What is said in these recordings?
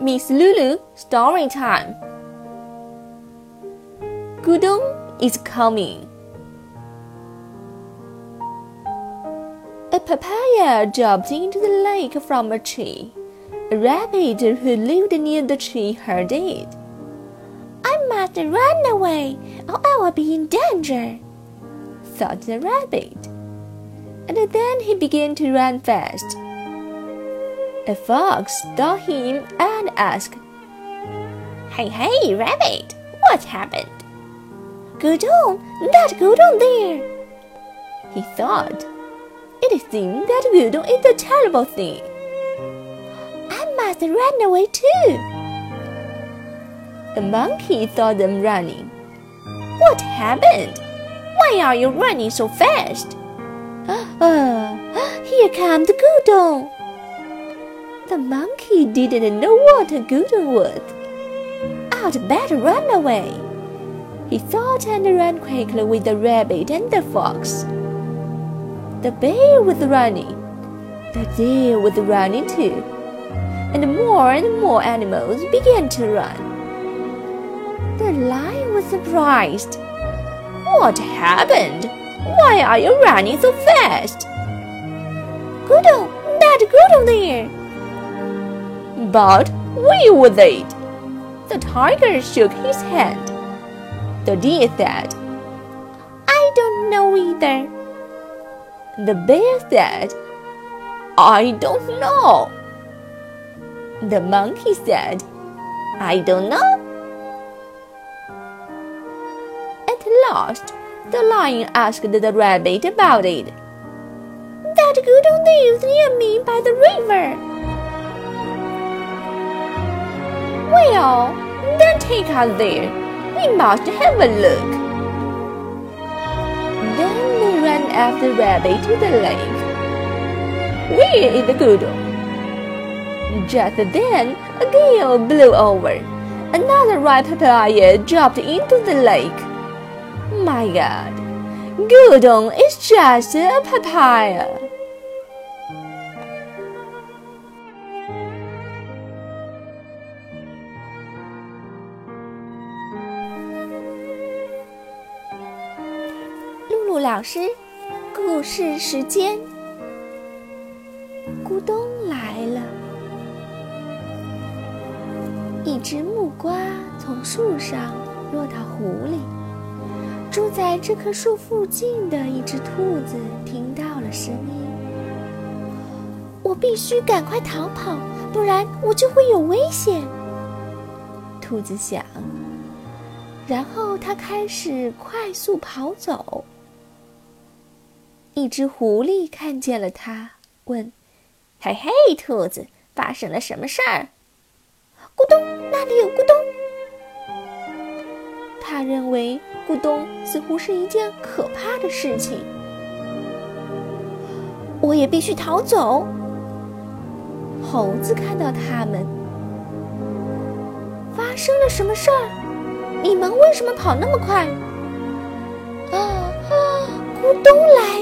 Miss Lulu story time. Gudong is coming. A papaya dropped into the lake from a tree. A rabbit who lived near the tree heard it. I must run away, or I will be in danger, thought the rabbit. And then he began to run fast. A fox saw him and asked, Hey, hey, rabbit, what happened? Gudong, that Gudong there. He thought, It seems that Gudong is a terrible thing. I must run away too. The monkey saw them running. What happened? Why are you running so fast? Uh, here comes Gudong. The monkey didn't know what a Gudong was. I'd better run away. He thought and ran quickly with the rabbit and the fox. The bear was running. The deer was running too. And more and more animals began to run. The lion was surprised. What happened? Why are you running so fast? Gudong, that Gudong there. But where was it? The tiger shook his head. The deer said, I don't know either. The bear said, I don't know. The monkey said, I don't know. At last, the lion asked the rabbit about it. That Gudong lives near me by the river. Well, then take us there. We must have a look. Then they ran after Rabbit to the lake. Where is the Gudong? Just then, a gale blew over. Another ripe papaya dropped into the lake. My God, Gudong is just a papaya. 老师，故事时间。咕咚来了，一只木瓜从树上落到湖里。住在这棵树附近的一只兔子听到了声音，我必须赶快逃跑，不然我就会有危险。兔子想，然后它开始快速跑走。一只狐狸看见了它，问：“嘿嘿，兔子，发生了什么事儿？”咕咚，那里有咕咚。他认为咕咚似乎是一件可怕的事情。我也必须逃走。猴子看到他们，发生了什么事儿？你们为什么跑那么快？啊啊！咕咚来。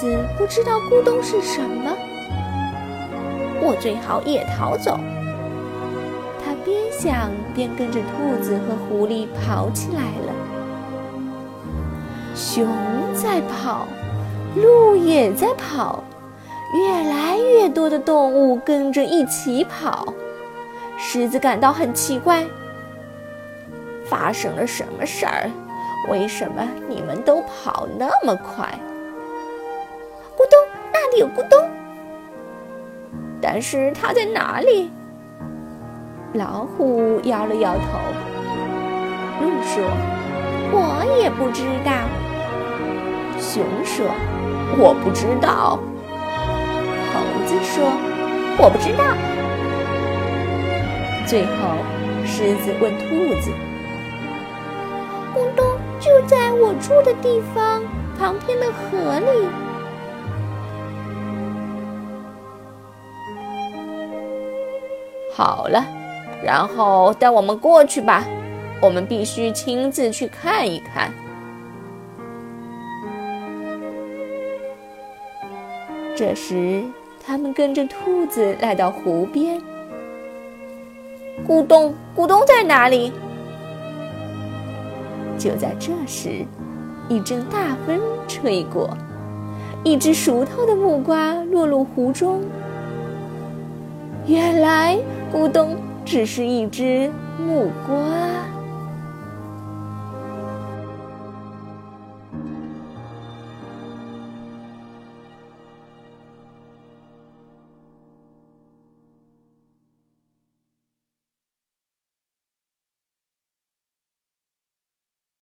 子不知道咕咚是什么，我最好也逃走。他边想边跟着兔子和狐狸跑起来了。熊在跑，鹿也在跑，越来越多的动物跟着一起跑。狮子感到很奇怪，发生了什么事儿？为什么你们都跑那么快？有咕咚，但是它在哪里？老虎摇了摇头。鹿说：“我也不知道。”熊说：“我不知道。”猴子说：“我不知道。”最后，狮子问兔子：“咕咚就在我住的地方旁边的河里。”好了，然后带我们过去吧。我们必须亲自去看一看。这时，他们跟着兔子来到湖边。咕咚，咕咚，在哪里？就在这时，一阵大风吹过，一只熟透的木瓜落入湖中。原来，咕咚只是一只木瓜。